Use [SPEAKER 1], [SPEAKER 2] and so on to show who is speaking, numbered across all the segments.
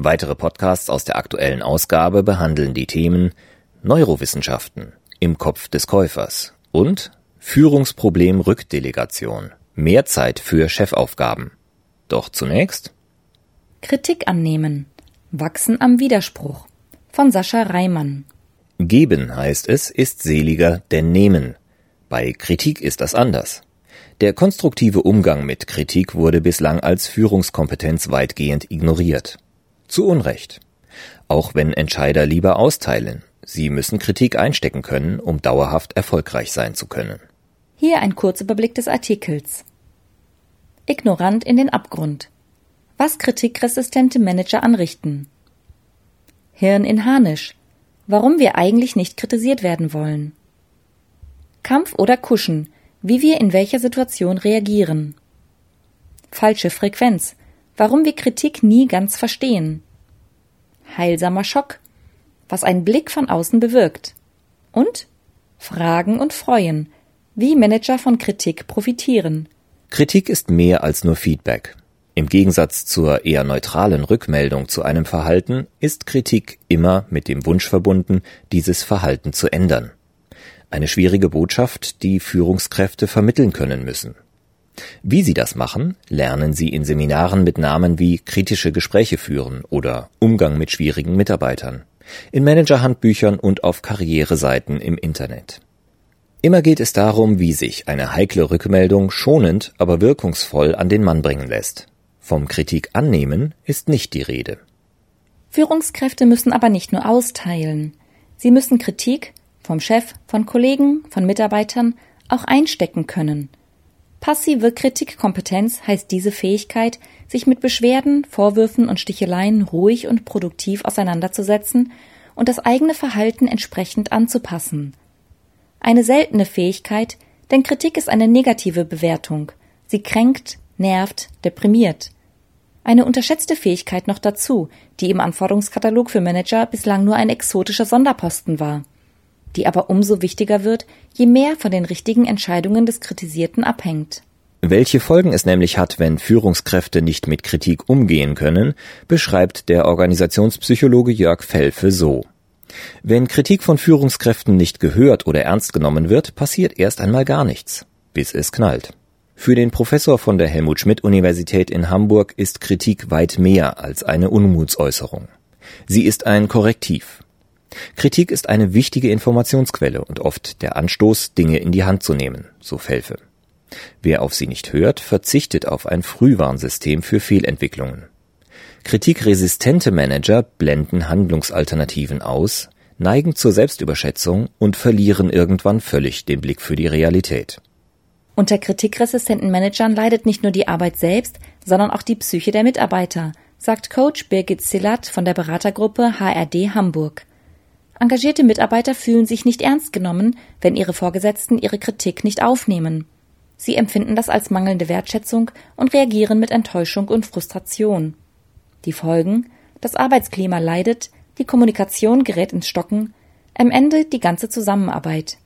[SPEAKER 1] Weitere Podcasts aus der aktuellen Ausgabe behandeln die Themen Neurowissenschaften im Kopf des Käufers und Führungsproblem Rückdelegation. Mehr Zeit für Chefaufgaben. Doch zunächst
[SPEAKER 2] Kritik annehmen. Wachsen am Widerspruch. Von Sascha Reimann.
[SPEAKER 1] Geben heißt es, ist seliger denn nehmen. Bei Kritik ist das anders. Der konstruktive Umgang mit Kritik wurde bislang als Führungskompetenz weitgehend ignoriert. Zu Unrecht. Auch wenn Entscheider lieber austeilen. Sie müssen Kritik einstecken können, um dauerhaft erfolgreich sein zu können.
[SPEAKER 2] Hier ein Kurzüberblick des Artikels. Ignorant in den Abgrund. Was kritikresistente Manager anrichten. Hirn in Harnisch. Warum wir eigentlich nicht kritisiert werden wollen. Kampf oder Kuschen. Wie wir in welcher Situation reagieren. Falsche Frequenz warum wir Kritik nie ganz verstehen. Heilsamer Schock, was ein Blick von außen bewirkt. Und Fragen und Freuen, wie Manager von Kritik profitieren.
[SPEAKER 1] Kritik ist mehr als nur Feedback. Im Gegensatz zur eher neutralen Rückmeldung zu einem Verhalten ist Kritik immer mit dem Wunsch verbunden, dieses Verhalten zu ändern. Eine schwierige Botschaft, die Führungskräfte vermitteln können müssen. Wie sie das machen, lernen sie in Seminaren mit Namen wie kritische Gespräche führen oder Umgang mit schwierigen Mitarbeitern, in Managerhandbüchern und auf Karriereseiten im Internet. Immer geht es darum, wie sich eine heikle Rückmeldung schonend, aber wirkungsvoll an den Mann bringen lässt. Vom Kritik annehmen ist nicht die Rede.
[SPEAKER 2] Führungskräfte müssen aber nicht nur austeilen. Sie müssen Kritik vom Chef, von Kollegen, von Mitarbeitern auch einstecken können Passive Kritikkompetenz heißt diese Fähigkeit, sich mit Beschwerden, Vorwürfen und Sticheleien ruhig und produktiv auseinanderzusetzen und das eigene Verhalten entsprechend anzupassen. Eine seltene Fähigkeit, denn Kritik ist eine negative Bewertung. Sie kränkt, nervt, deprimiert. Eine unterschätzte Fähigkeit noch dazu, die im Anforderungskatalog für Manager bislang nur ein exotischer Sonderposten war die aber umso wichtiger wird, je mehr von den richtigen Entscheidungen des Kritisierten abhängt.
[SPEAKER 1] Welche Folgen es nämlich hat, wenn Führungskräfte nicht mit Kritik umgehen können, beschreibt der Organisationspsychologe Jörg Felfe so. Wenn Kritik von Führungskräften nicht gehört oder ernst genommen wird, passiert erst einmal gar nichts, bis es knallt. Für den Professor von der Helmut Schmidt Universität in Hamburg ist Kritik weit mehr als eine Unmutsäußerung. Sie ist ein Korrektiv. Kritik ist eine wichtige Informationsquelle und oft der Anstoß, Dinge in die Hand zu nehmen, so Felfe. Wer auf sie nicht hört, verzichtet auf ein Frühwarnsystem für Fehlentwicklungen. Kritikresistente Manager blenden Handlungsalternativen aus, neigen zur Selbstüberschätzung und verlieren irgendwann völlig den Blick für die Realität.
[SPEAKER 2] Unter kritikresistenten Managern leidet nicht nur die Arbeit selbst, sondern auch die Psyche der Mitarbeiter, sagt Coach Birgit Zillert von der Beratergruppe HRD Hamburg. Engagierte Mitarbeiter fühlen sich nicht ernst genommen, wenn ihre Vorgesetzten ihre Kritik nicht aufnehmen. Sie empfinden das als mangelnde Wertschätzung und reagieren mit Enttäuschung und Frustration. Die Folgen das Arbeitsklima leidet, die Kommunikation gerät ins Stocken, am Ende die ganze Zusammenarbeit.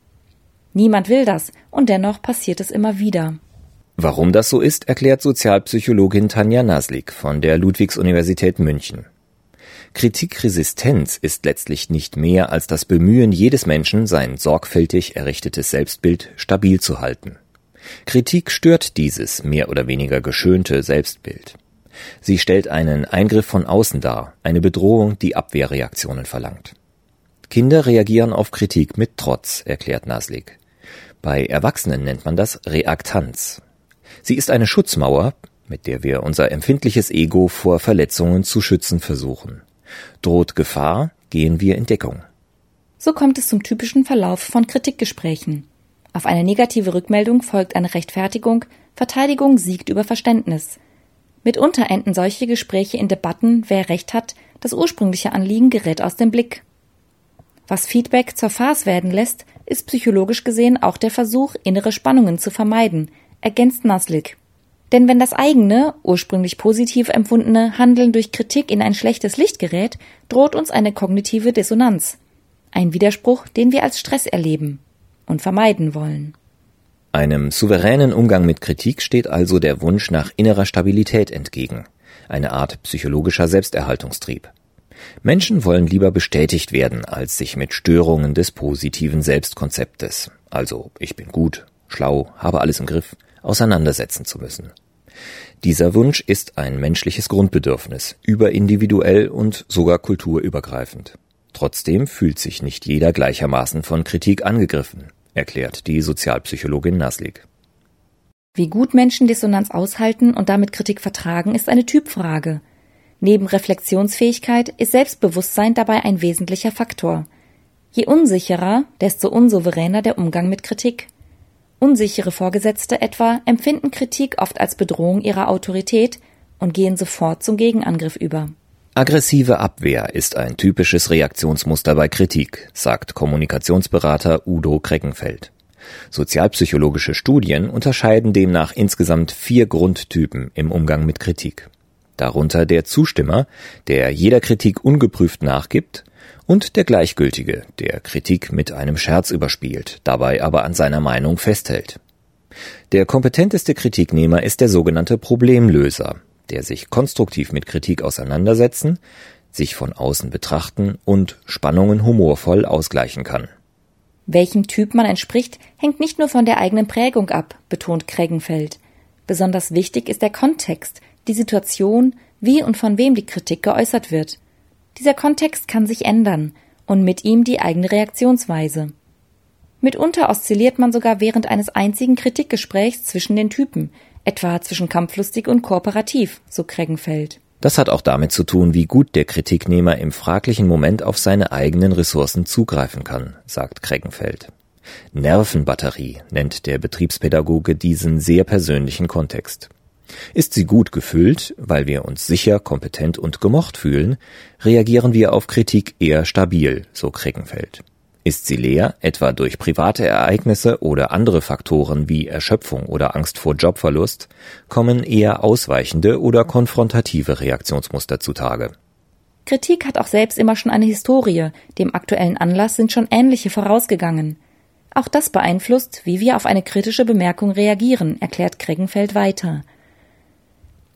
[SPEAKER 2] Niemand will das, und dennoch passiert es immer wieder.
[SPEAKER 1] Warum das so ist, erklärt Sozialpsychologin Tanja Naslik von der Ludwigs-Universität München. Kritikresistenz ist letztlich nicht mehr als das Bemühen jedes Menschen, sein sorgfältig errichtetes Selbstbild stabil zu halten. Kritik stört dieses mehr oder weniger geschönte Selbstbild. Sie stellt einen Eingriff von außen dar, eine Bedrohung, die Abwehrreaktionen verlangt. Kinder reagieren auf Kritik mit Trotz, erklärt Naslik. Bei Erwachsenen nennt man das Reaktanz. Sie ist eine Schutzmauer, mit der wir unser empfindliches Ego vor Verletzungen zu schützen versuchen. Droht Gefahr, gehen wir in Deckung.
[SPEAKER 2] So kommt es zum typischen Verlauf von Kritikgesprächen. Auf eine negative Rückmeldung folgt eine Rechtfertigung, Verteidigung siegt über Verständnis. Mitunter enden solche Gespräche in Debatten, wer Recht hat, Das ursprüngliche Anliegen gerät aus dem Blick. Was Feedback zur Farce werden lässt, ist psychologisch gesehen auch der Versuch, innere Spannungen zu vermeiden, ergänzt Naslik. Denn wenn das eigene, ursprünglich positiv empfundene Handeln durch Kritik in ein schlechtes Licht gerät, droht uns eine kognitive Dissonanz. Ein Widerspruch, den wir als Stress erleben und vermeiden wollen.
[SPEAKER 1] Einem souveränen Umgang mit Kritik steht also der Wunsch nach innerer Stabilität entgegen, eine Art psychologischer Selbsterhaltungstrieb. Menschen wollen lieber bestätigt werden, als sich mit Störungen des positiven Selbstkonzeptes, also ich bin gut, schlau, habe alles im Griff, auseinandersetzen zu müssen. Dieser Wunsch ist ein menschliches Grundbedürfnis, überindividuell und sogar kulturübergreifend. Trotzdem fühlt sich nicht jeder gleichermaßen von Kritik angegriffen, erklärt die Sozialpsychologin Naslik.
[SPEAKER 2] Wie gut Menschen Dissonanz aushalten und damit Kritik vertragen, ist eine Typfrage. Neben Reflexionsfähigkeit ist Selbstbewusstsein dabei ein wesentlicher Faktor. Je unsicherer, desto unsouveräner der Umgang mit Kritik. Unsichere Vorgesetzte etwa empfinden Kritik oft als Bedrohung ihrer Autorität und gehen sofort zum Gegenangriff über.
[SPEAKER 1] Aggressive Abwehr ist ein typisches Reaktionsmuster bei Kritik, sagt Kommunikationsberater Udo Kreckenfeld. Sozialpsychologische Studien unterscheiden demnach insgesamt vier Grundtypen im Umgang mit Kritik. Darunter der Zustimmer, der jeder Kritik ungeprüft nachgibt, und der Gleichgültige, der Kritik mit einem Scherz überspielt, dabei aber an seiner Meinung festhält. Der kompetenteste Kritiknehmer ist der sogenannte Problemlöser, der sich konstruktiv mit Kritik auseinandersetzen, sich von außen betrachten und Spannungen humorvoll ausgleichen kann.
[SPEAKER 2] Welchem Typ man entspricht, hängt nicht nur von der eigenen Prägung ab, betont Kreggenfeld. Besonders wichtig ist der Kontext, die Situation, wie und von wem die Kritik geäußert wird. Dieser Kontext kann sich ändern und mit ihm die eigene Reaktionsweise. Mitunter oszilliert man sogar während eines einzigen Kritikgesprächs zwischen den Typen, etwa zwischen kampflustig und kooperativ, so Kreggenfeld.
[SPEAKER 1] Das hat auch damit zu tun, wie gut der Kritiknehmer im fraglichen Moment auf seine eigenen Ressourcen zugreifen kann, sagt Kreggenfeld. Nervenbatterie nennt der Betriebspädagoge diesen sehr persönlichen Kontext. Ist sie gut gefüllt, weil wir uns sicher, kompetent und gemocht fühlen, reagieren wir auf Kritik eher stabil, so Kreckenfeld. Ist sie leer, etwa durch private Ereignisse oder andere Faktoren wie Erschöpfung oder Angst vor Jobverlust, kommen eher ausweichende oder konfrontative Reaktionsmuster zutage.
[SPEAKER 2] Kritik hat auch selbst immer schon eine Historie, dem aktuellen Anlass sind schon ähnliche vorausgegangen. Auch das beeinflusst, wie wir auf eine kritische Bemerkung reagieren, erklärt Kreggenfeld weiter.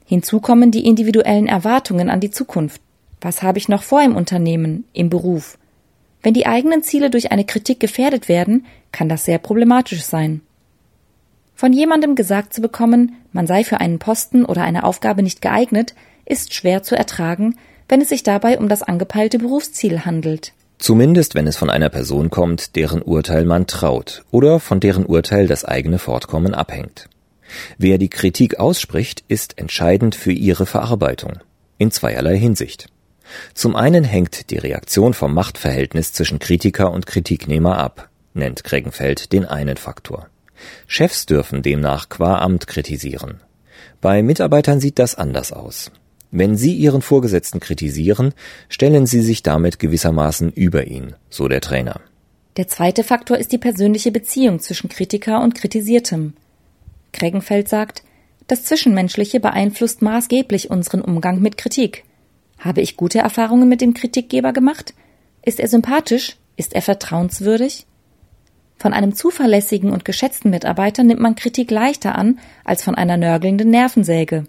[SPEAKER 2] Hinzu kommen die individuellen Erwartungen an die Zukunft. Was habe ich noch vor im Unternehmen, im Beruf? Wenn die eigenen Ziele durch eine Kritik gefährdet werden, kann das sehr problematisch sein. Von jemandem gesagt zu bekommen, man sei für einen Posten oder eine Aufgabe nicht geeignet, ist schwer zu ertragen, wenn es sich dabei um das angepeilte Berufsziel handelt.
[SPEAKER 1] Zumindest wenn es von einer Person kommt, deren Urteil man traut oder von deren Urteil das eigene Fortkommen abhängt. Wer die Kritik ausspricht, ist entscheidend für ihre Verarbeitung. In zweierlei Hinsicht. Zum einen hängt die Reaktion vom Machtverhältnis zwischen Kritiker und Kritiknehmer ab, nennt Kreggenfeld den einen Faktor. Chefs dürfen demnach qua Amt kritisieren. Bei Mitarbeitern sieht das anders aus. Wenn sie ihren Vorgesetzten kritisieren, stellen sie sich damit gewissermaßen über ihn, so der Trainer.
[SPEAKER 2] Der zweite Faktor ist die persönliche Beziehung zwischen Kritiker und Kritisiertem. Kreggenfeld sagt, das Zwischenmenschliche beeinflusst maßgeblich unseren Umgang mit Kritik. Habe ich gute Erfahrungen mit dem Kritikgeber gemacht? Ist er sympathisch? Ist er vertrauenswürdig? Von einem zuverlässigen und geschätzten Mitarbeiter nimmt man Kritik leichter an als von einer nörgelnden Nervensäge.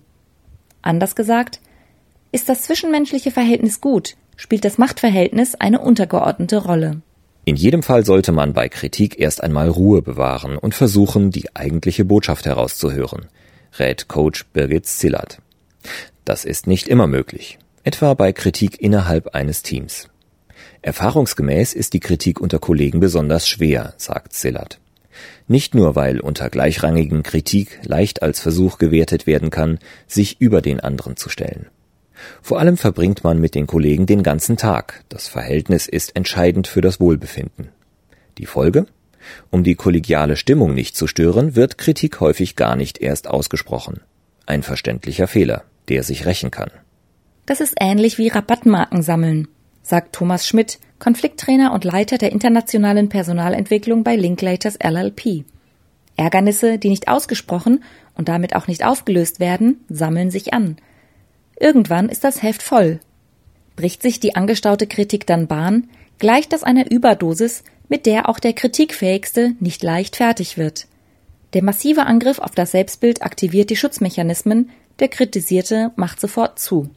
[SPEAKER 2] Anders gesagt, ist das zwischenmenschliche Verhältnis gut, spielt das Machtverhältnis eine untergeordnete Rolle.
[SPEAKER 1] In jedem Fall sollte man bei Kritik erst einmal Ruhe bewahren und versuchen, die eigentliche Botschaft herauszuhören, rät Coach Birgit Zillert. Das ist nicht immer möglich, etwa bei Kritik innerhalb eines Teams. Erfahrungsgemäß ist die Kritik unter Kollegen besonders schwer, sagt Zillert. Nicht nur, weil unter gleichrangigen Kritik leicht als Versuch gewertet werden kann, sich über den anderen zu stellen. Vor allem verbringt man mit den Kollegen den ganzen Tag. Das Verhältnis ist entscheidend für das Wohlbefinden. Die Folge? Um die kollegiale Stimmung nicht zu stören, wird Kritik häufig gar nicht erst ausgesprochen. Ein verständlicher Fehler, der sich rächen kann.
[SPEAKER 2] Das ist ähnlich wie Rabattmarken sammeln, sagt Thomas Schmidt, Konflikttrainer und Leiter der internationalen Personalentwicklung bei Linklaters LLP. Ärgernisse, die nicht ausgesprochen und damit auch nicht aufgelöst werden, sammeln sich an. Irgendwann ist das Heft voll. Bricht sich die angestaute Kritik dann Bahn, gleicht das einer Überdosis, mit der auch der Kritikfähigste nicht leicht fertig wird. Der massive Angriff auf das Selbstbild aktiviert die Schutzmechanismen, der Kritisierte macht sofort zu.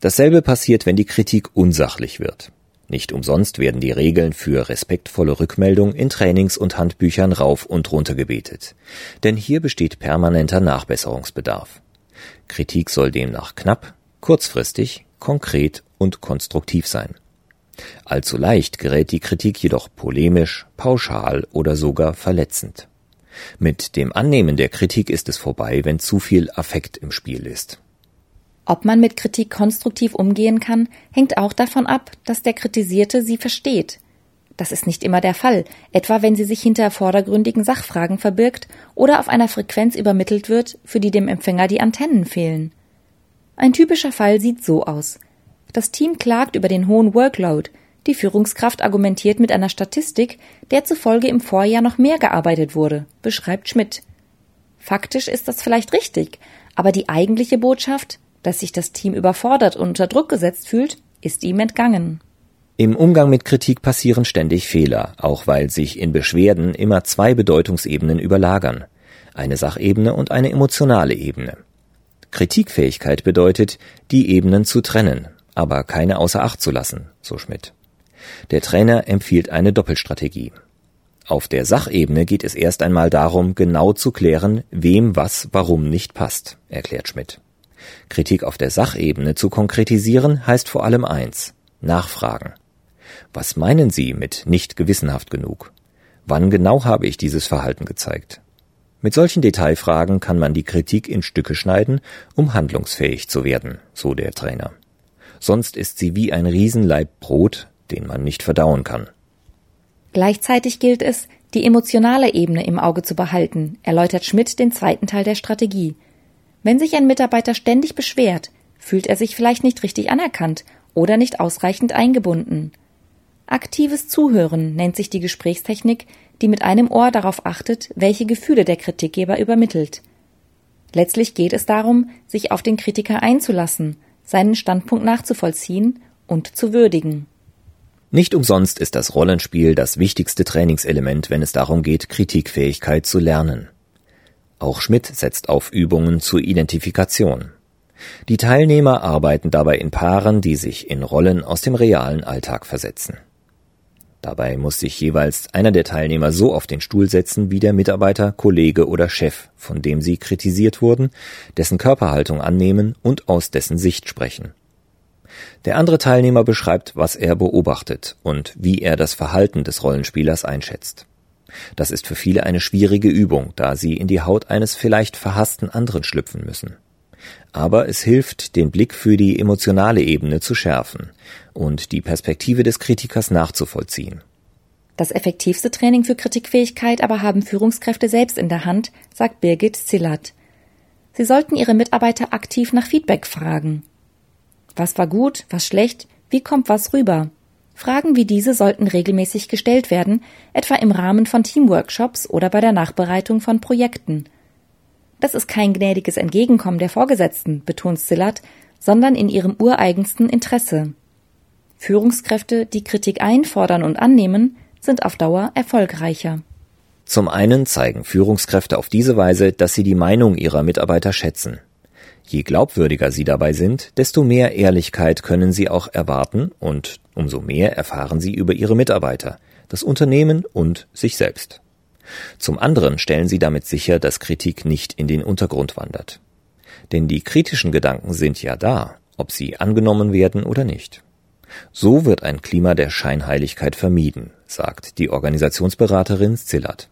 [SPEAKER 1] Dasselbe passiert, wenn die Kritik unsachlich wird. Nicht umsonst werden die Regeln für respektvolle Rückmeldung in Trainings und Handbüchern rauf und runter gebetet. Denn hier besteht permanenter Nachbesserungsbedarf. Kritik soll demnach knapp, kurzfristig, konkret und konstruktiv sein. Allzu leicht gerät die Kritik jedoch polemisch, pauschal oder sogar verletzend. Mit dem Annehmen der Kritik ist es vorbei, wenn zu viel Affekt im Spiel ist.
[SPEAKER 2] Ob man mit Kritik konstruktiv umgehen kann, hängt auch davon ab, dass der Kritisierte sie versteht. Das ist nicht immer der Fall, etwa wenn sie sich hinter vordergründigen Sachfragen verbirgt oder auf einer Frequenz übermittelt wird, für die dem Empfänger die Antennen fehlen. Ein typischer Fall sieht so aus. Das Team klagt über den hohen Workload, die Führungskraft argumentiert mit einer Statistik, der zufolge im Vorjahr noch mehr gearbeitet wurde, beschreibt Schmidt. Faktisch ist das vielleicht richtig, aber die eigentliche Botschaft, dass sich das Team überfordert und unter Druck gesetzt fühlt, ist ihm entgangen.
[SPEAKER 1] Im Umgang mit Kritik passieren ständig Fehler, auch weil sich in Beschwerden immer zwei Bedeutungsebenen überlagern, eine Sachebene und eine emotionale Ebene. Kritikfähigkeit bedeutet, die Ebenen zu trennen, aber keine außer Acht zu lassen, so Schmidt. Der Trainer empfiehlt eine Doppelstrategie. Auf der Sachebene geht es erst einmal darum, genau zu klären, wem was warum nicht passt, erklärt Schmidt. Kritik auf der Sachebene zu konkretisieren heißt vor allem eins Nachfragen. Was meinen Sie mit nicht gewissenhaft genug? Wann genau habe ich dieses Verhalten gezeigt? Mit solchen Detailfragen kann man die Kritik in Stücke schneiden, um handlungsfähig zu werden, so der Trainer. Sonst ist sie wie ein Riesenleib Brot, den man nicht verdauen kann.
[SPEAKER 2] Gleichzeitig gilt es, die emotionale Ebene im Auge zu behalten, erläutert Schmidt den zweiten Teil der Strategie. Wenn sich ein Mitarbeiter ständig beschwert, fühlt er sich vielleicht nicht richtig anerkannt oder nicht ausreichend eingebunden. Aktives Zuhören nennt sich die Gesprächstechnik, die mit einem Ohr darauf achtet, welche Gefühle der Kritikgeber übermittelt. Letztlich geht es darum, sich auf den Kritiker einzulassen, seinen Standpunkt nachzuvollziehen und zu würdigen.
[SPEAKER 1] Nicht umsonst ist das Rollenspiel das wichtigste Trainingselement, wenn es darum geht, Kritikfähigkeit zu lernen. Auch Schmidt setzt auf Übungen zur Identifikation. Die Teilnehmer arbeiten dabei in Paaren, die sich in Rollen aus dem realen Alltag versetzen. Dabei muss sich jeweils einer der Teilnehmer so auf den Stuhl setzen wie der Mitarbeiter, Kollege oder Chef, von dem sie kritisiert wurden, dessen Körperhaltung annehmen und aus dessen Sicht sprechen. Der andere Teilnehmer beschreibt, was er beobachtet und wie er das Verhalten des Rollenspielers einschätzt. Das ist für viele eine schwierige Übung, da sie in die Haut eines vielleicht verhassten anderen schlüpfen müssen. Aber es hilft, den Blick für die emotionale Ebene zu schärfen und die Perspektive des Kritikers nachzuvollziehen.
[SPEAKER 2] Das effektivste Training für Kritikfähigkeit aber haben Führungskräfte selbst in der Hand, sagt Birgit Zillert. Sie sollten ihre Mitarbeiter aktiv nach Feedback fragen. Was war gut, was schlecht, wie kommt was rüber? Fragen wie diese sollten regelmäßig gestellt werden, etwa im Rahmen von Teamworkshops oder bei der Nachbereitung von Projekten. Das ist kein gnädiges Entgegenkommen der Vorgesetzten, betont Sillert, sondern in ihrem ureigensten Interesse. Führungskräfte, die Kritik einfordern und annehmen, sind auf Dauer erfolgreicher.
[SPEAKER 1] Zum einen zeigen Führungskräfte auf diese Weise, dass sie die Meinung ihrer Mitarbeiter schätzen. Je glaubwürdiger sie dabei sind, desto mehr Ehrlichkeit können sie auch erwarten und umso mehr erfahren sie über ihre Mitarbeiter, das Unternehmen und sich selbst. Zum anderen stellen sie damit sicher, dass Kritik nicht in den Untergrund wandert. Denn die kritischen Gedanken sind ja da, ob sie angenommen werden oder nicht. So wird ein Klima der Scheinheiligkeit vermieden, sagt die Organisationsberaterin Zillert.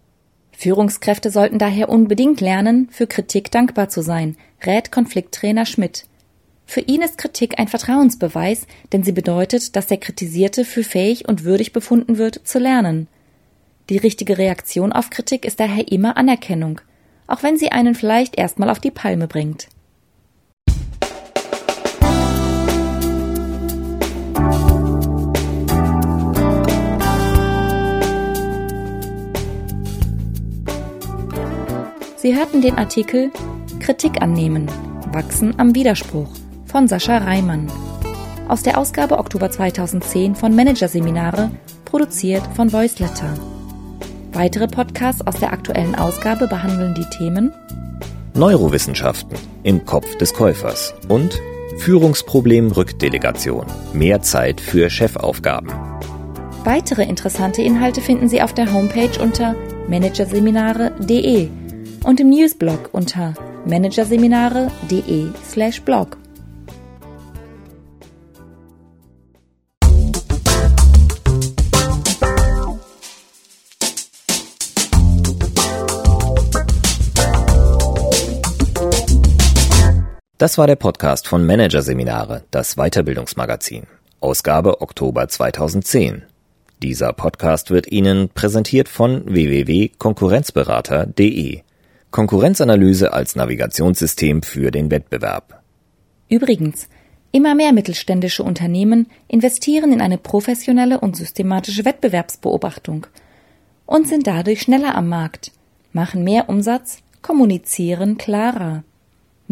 [SPEAKER 2] Führungskräfte sollten daher unbedingt lernen, für Kritik dankbar zu sein, rät Konflikttrainer Schmidt. Für ihn ist Kritik ein Vertrauensbeweis, denn sie bedeutet, dass der Kritisierte für fähig und würdig befunden wird, zu lernen. Die richtige Reaktion auf Kritik ist daher immer Anerkennung, auch wenn sie einen vielleicht erstmal auf die Palme bringt. Sie hörten den Artikel Kritik annehmen, wachsen am Widerspruch von Sascha Reimann aus der Ausgabe Oktober 2010 von Managerseminare, produziert von Voiceletter. Weitere Podcasts aus der aktuellen Ausgabe behandeln die Themen
[SPEAKER 1] Neurowissenschaften im Kopf des Käufers und Führungsproblem Rückdelegation. Mehr Zeit für Chefaufgaben.
[SPEAKER 2] Weitere interessante Inhalte finden Sie auf der Homepage unter managerseminare.de und im Newsblog unter managerseminare.de/blog.
[SPEAKER 1] Das war der Podcast von Managerseminare, das Weiterbildungsmagazin. Ausgabe Oktober 2010. Dieser Podcast wird Ihnen präsentiert von www.konkurrenzberater.de. Konkurrenzanalyse als Navigationssystem für den Wettbewerb.
[SPEAKER 2] Übrigens, immer mehr mittelständische Unternehmen investieren in eine professionelle und systematische Wettbewerbsbeobachtung und sind dadurch schneller am Markt, machen mehr Umsatz, kommunizieren klarer.